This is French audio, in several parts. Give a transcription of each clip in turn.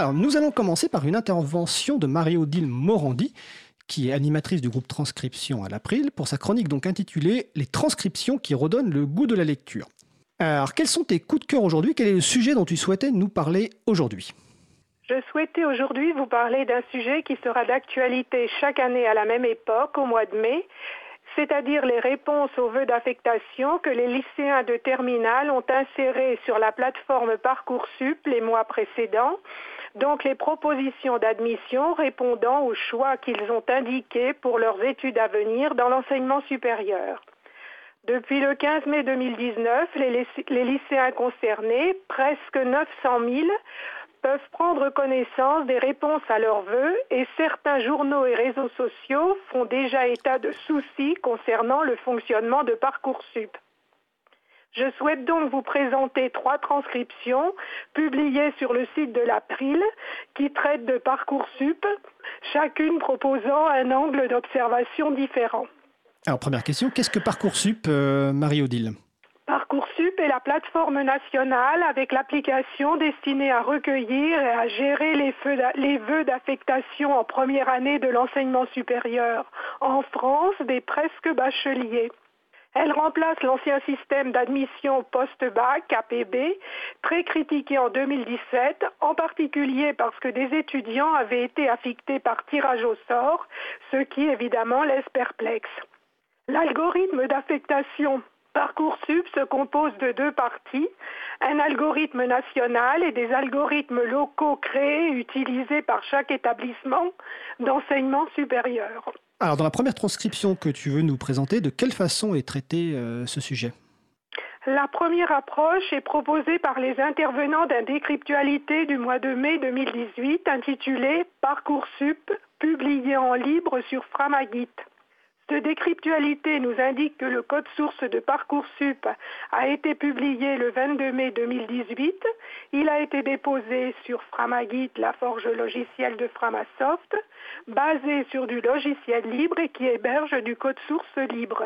Alors, nous allons commencer par une intervention de Marie-Odile Morandi, qui est animatrice du groupe Transcription à l'April, pour sa chronique donc intitulée Les transcriptions qui redonnent le goût de la lecture. Alors, quels sont tes coups de cœur aujourd'hui? Quel est le sujet dont tu souhaitais nous parler aujourd'hui? Je souhaitais aujourd'hui vous parler d'un sujet qui sera d'actualité chaque année à la même époque, au mois de mai, c'est-à-dire les réponses aux vœux d'affectation que les lycéens de terminale ont insérés sur la plateforme Parcoursup les mois précédents, donc les propositions d'admission répondant aux choix qu'ils ont indiqués pour leurs études à venir dans l'enseignement supérieur. Depuis le 15 mai 2019, les, lycéens concernés, presque 900 000, peuvent prendre connaissance des réponses à leurs vœux et certains journaux et réseaux sociaux font déjà état de soucis concernant le fonctionnement de Parcoursup. Je souhaite donc vous présenter trois transcriptions publiées sur le site de l'April qui traitent de Parcoursup, chacune proposant un angle d'observation différent. Alors première question, qu'est-ce que Parcoursup, euh, Marie-Odile? Parcoursup est la plateforme nationale avec l'application destinée à recueillir et à gérer les vœux d'affectation en première année de l'enseignement supérieur en France des presque bacheliers. Elle remplace l'ancien système d'admission post-bac, APB, très critiqué en 2017, en particulier parce que des étudiants avaient été affectés par tirage au sort, ce qui évidemment laisse perplexe. L'algorithme d'affectation Parcoursup se compose de deux parties, un algorithme national et des algorithmes locaux créés et utilisés par chaque établissement d'enseignement supérieur. Alors dans la première transcription que tu veux nous présenter, de quelle façon est traité euh, ce sujet? La première approche est proposée par les intervenants d'un décryptualité du mois de mai 2018 intitulé Parcoursup, publié en libre sur Framagit. Cette décryptualité nous indique que le code source de Parcoursup a été publié le 22 mai 2018. Il a été déposé sur Framagit, la forge logicielle de Framasoft, basé sur du logiciel libre et qui héberge du code source libre.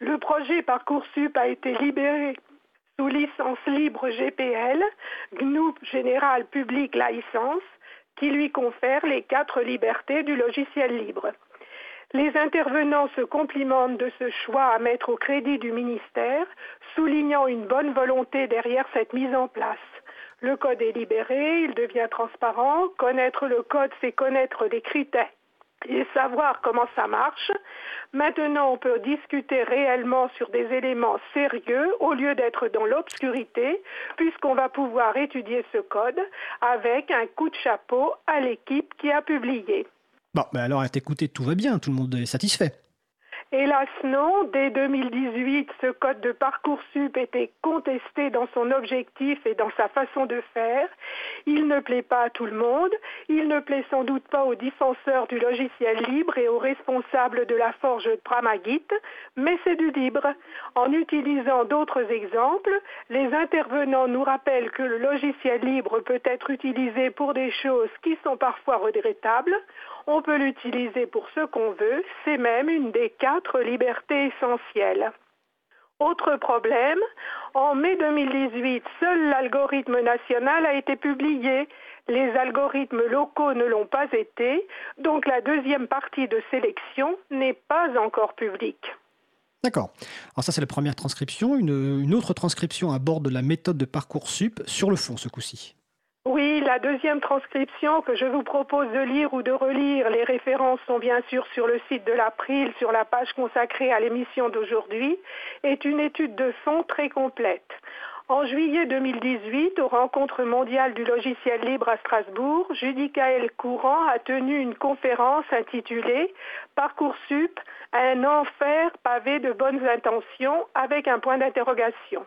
Le projet Parcoursup a été libéré sous licence libre GPL, GNU Général Public License, qui lui confère les quatre libertés du logiciel libre. Les intervenants se complimentent de ce choix à mettre au crédit du ministère, soulignant une bonne volonté derrière cette mise en place. Le code est libéré, il devient transparent. Connaître le code, c'est connaître les critères et savoir comment ça marche. Maintenant, on peut discuter réellement sur des éléments sérieux au lieu d'être dans l'obscurité, puisqu'on va pouvoir étudier ce code avec un coup de chapeau à l'équipe qui a publié. Bon, ben alors à t'écouter, tout va bien, tout le monde est satisfait. Hélas non, dès 2018, ce code de Parcoursup était contesté dans son objectif et dans sa façon de faire. Il ne plaît pas à tout le monde, il ne plaît sans doute pas aux défenseurs du logiciel libre et aux responsables de la forge Pramagit, mais c'est du libre. En utilisant d'autres exemples, les intervenants nous rappellent que le logiciel libre peut être utilisé pour des choses qui sont parfois regrettables. On peut l'utiliser pour ce qu'on veut, c'est même une des quatre libertés essentielles. Autre problème, en mai 2018, seul l'algorithme national a été publié. Les algorithmes locaux ne l'ont pas été, donc la deuxième partie de sélection n'est pas encore publique. D'accord. Alors ça c'est la première transcription. Une, autre transcription aborde la méthode de Parcoursup sur le fond ce coup-ci. Oui, la deuxième transcription que je vous propose de lire ou de relire, les références sont bien sûr sur le site de l'April, sur la page consacrée à l'émission d'aujourd'hui, est une étude de fond très complète. En juillet 2018, aux rencontres mondiales du logiciel libre à Strasbourg, Judicaël Courant a tenu une conférence intitulée Parcoursup, un enfer pavé de bonnes intentions avec un point d'interrogation.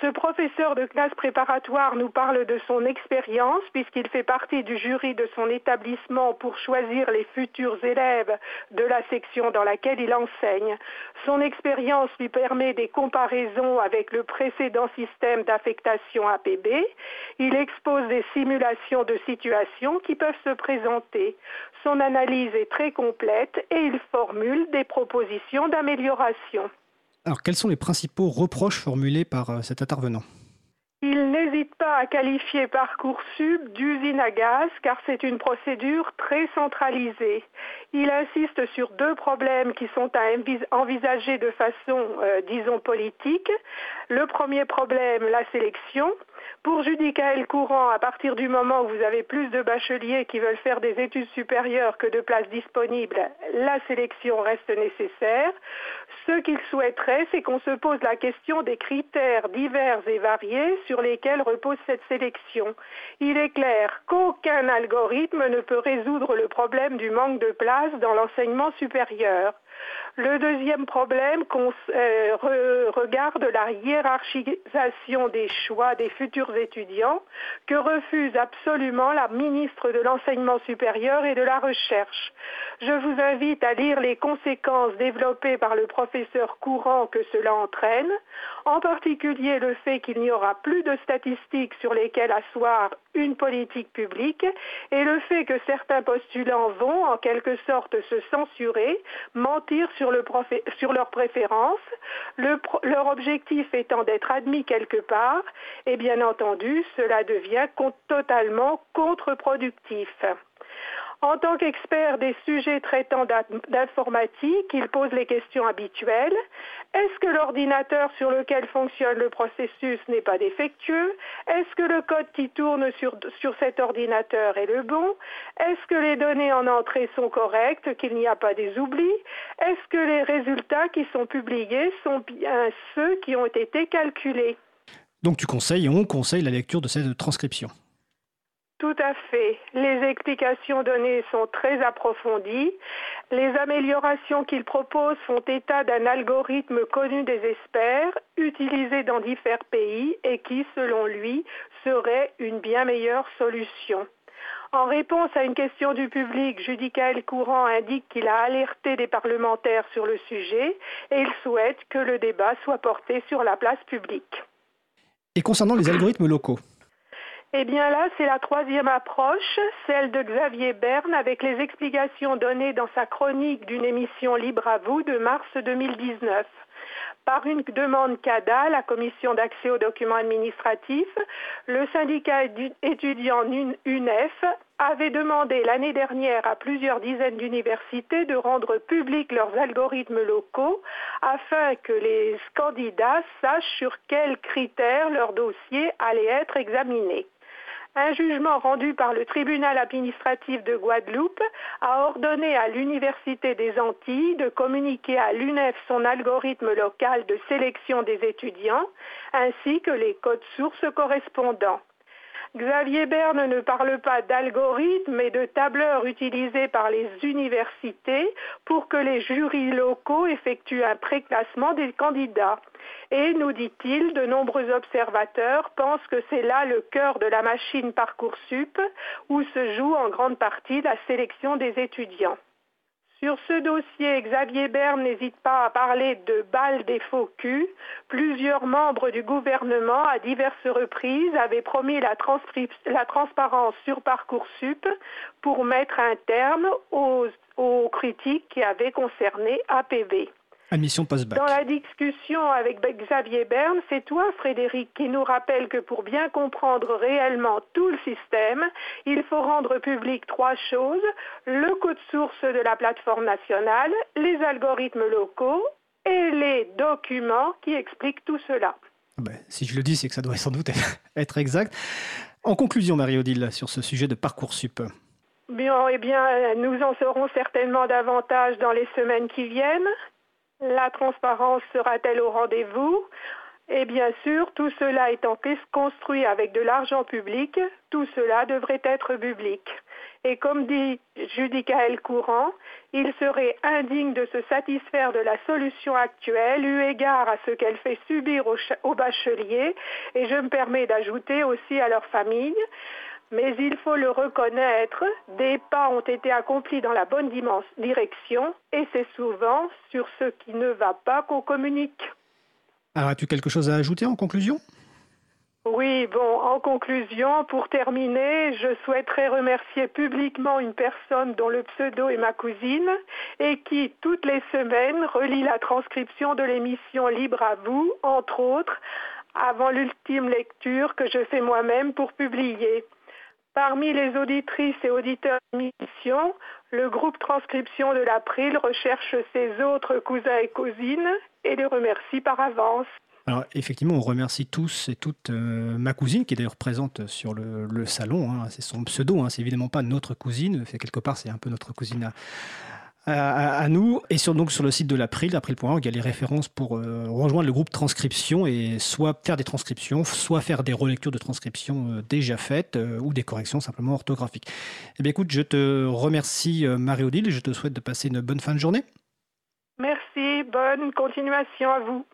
Ce professeur de classe préparatoire nous parle de son expérience puisqu'il fait partie du jury de son établissement pour choisir les futurs élèves de la section dans laquelle il enseigne. Son expérience lui permet des comparaisons avec le précédent système d'affectation APB. Il expose des simulations de situations qui peuvent se présenter. Son analyse est très complète et il formule des propositions d'amélioration. Alors, quels sont les principaux reproches formulés par euh, cet intervenant? Il n'hésite pas à qualifier Parcoursup d'usine à gaz car c'est une procédure très centralisée. Il insiste sur deux problèmes qui sont à envisager de façon, euh, disons, politique. Le premier problème, la sélection. Pour Judicaël Courant, à partir du moment où vous avez plus de bacheliers qui veulent faire des études supérieures que de places disponibles, la sélection reste nécessaire. Ce qu'il souhaiterait, c'est qu'on se pose la question des critères divers et variés sur lesquels repose cette sélection. Il est clair qu'aucun algorithme ne peut résoudre le problème du manque de place dans l'enseignement supérieur. Le deuxième problème euh, regarde la hiérarchisation des choix des futurs étudiants que refuse absolument la ministre de l'Enseignement supérieur et de la Recherche. Je vous invite à lire les conséquences développées par le professeur courant que cela entraîne, en particulier le fait qu'il n'y aura plus de statistiques sur lesquelles asseoir une politique publique et le fait que certains postulants vont en quelque sorte se censurer, mentir sur, le sur leurs préférences, leur objectif étant d'être admis quelque part, et bien entendu, cela devient totalement contre-productif. En tant qu'expert des sujets traitant d'informatique, il pose les questions habituelles. Est-ce que l'ordinateur sur lequel fonctionne le processus n'est pas défectueux? Est-ce que le code qui tourne sur, cet ordinateur est le bon? Est-ce que les données en entrée sont correctes, qu'il n'y a pas des oublis? Est-ce que les résultats qui sont publiés sont bien ceux qui ont été calculés? Donc tu conseilles, on conseille la lecture de cette transcription tout à fait. Les explications données sont très approfondies. Les améliorations qu'il propose font état d'un algorithme connu des experts, utilisé dans divers pays et qui, selon lui, serait une bien meilleure solution. En réponse à une question du public, Judicaël Courant indique qu'il a alerté des parlementaires sur le sujet et il souhaite que le débat soit porté sur la place publique. Et concernant les algorithmes locaux eh bien là, c'est la troisième approche, celle de Xavier Berne, avec les explications données dans sa chronique d'une émission Libre à vous de mars 2019. Par une demande CADA, la Commission d'accès aux documents administratifs, le syndicat étudiant UNEF avait demandé l'année dernière à plusieurs dizaines d'universités de rendre publics leurs algorithmes locaux afin que les candidats sachent sur quels critères leur dossier allait être examiné. Un jugement rendu par le tribunal administratif de Guadeloupe a ordonné à l'Université des Antilles de communiquer à l'UNEF son algorithme local de sélection des étudiants ainsi que les codes sources correspondants. Xavier Berne ne parle pas d'algorithme mais de tableurs utilisés par les universités pour que les jurys locaux effectuent un préclassement des candidats. Et, nous dit-il, de nombreux observateurs pensent que c'est là le cœur de la machine Parcoursup où se joue en grande partie la sélection des étudiants. Sur ce dossier, Xavier Berne n'hésite pas à parler de balle des faux culs. Plusieurs membres du gouvernement, à diverses reprises, avaient promis la, transparence sur Parcoursup pour mettre un terme aux, aux critiques qui avaient concerné APV. Admission Dans la discussion avec Xavier Berne, c'est toi, Frédéric, qui nous rappelle que pour bien comprendre réellement tout le système, il faut rendre public trois choses le code source de la plateforme nationale, les algorithmes locaux et les documents qui expliquent tout cela. Ah ben, si je le dis, c'est que ça doit sans doute être exact. En conclusion, Marie-Odile, sur ce sujet de Parcoursup. Bien, eh bien, nous en saurons certainement davantage dans les semaines qui viennent. La transparence sera-t-elle au rendez-vous? Et bien sûr, tout cela étant construit avec de l'argent public, tout cela devrait être public. Et comme dit Judicaël Courant, il serait indigne de se satisfaire de la solution actuelle eu égard à ce qu'elle fait subir aux bacheliers, et je me permets d'ajouter aussi à leur famille, mais il faut le reconnaître, des pas ont été accomplis dans la bonne direction et c'est souvent sur ce qui ne va pas qu'on communique. Alors, as-tu quelque chose à ajouter en conclusion? Oui, bon, en conclusion, pour terminer, je souhaiterais remercier publiquement une personne dont le pseudo est ma cousine et qui, toutes les semaines, relie la transcription de l'émission Libre à vous, entre autres, avant l'ultime lecture que je fais moi-même pour publier. Parmi les auditrices et auditeurs d'émission, le groupe Transcription de l'April recherche ses autres cousins et cousines et les remercie par avance. Alors effectivement, on remercie tous et toutes euh, ma cousine qui est d'ailleurs présente sur le, salon. Hein. c'est son pseudo, hein. c'est évidemment pas notre cousine. Quelque part, c'est un peu notre cousine nous. Et sur, donc sur le site de l'April, april.org, il y a les références pour euh, rejoindre le groupe transcription et soit faire des transcriptions, soit faire des relectures de transcriptions euh, déjà faites ou des corrections simplement orthographiques. Eh bien écoute, je te remercie Marie-Odile et je te souhaite de passer une bonne fin de journée. Merci, bonne continuation à vous.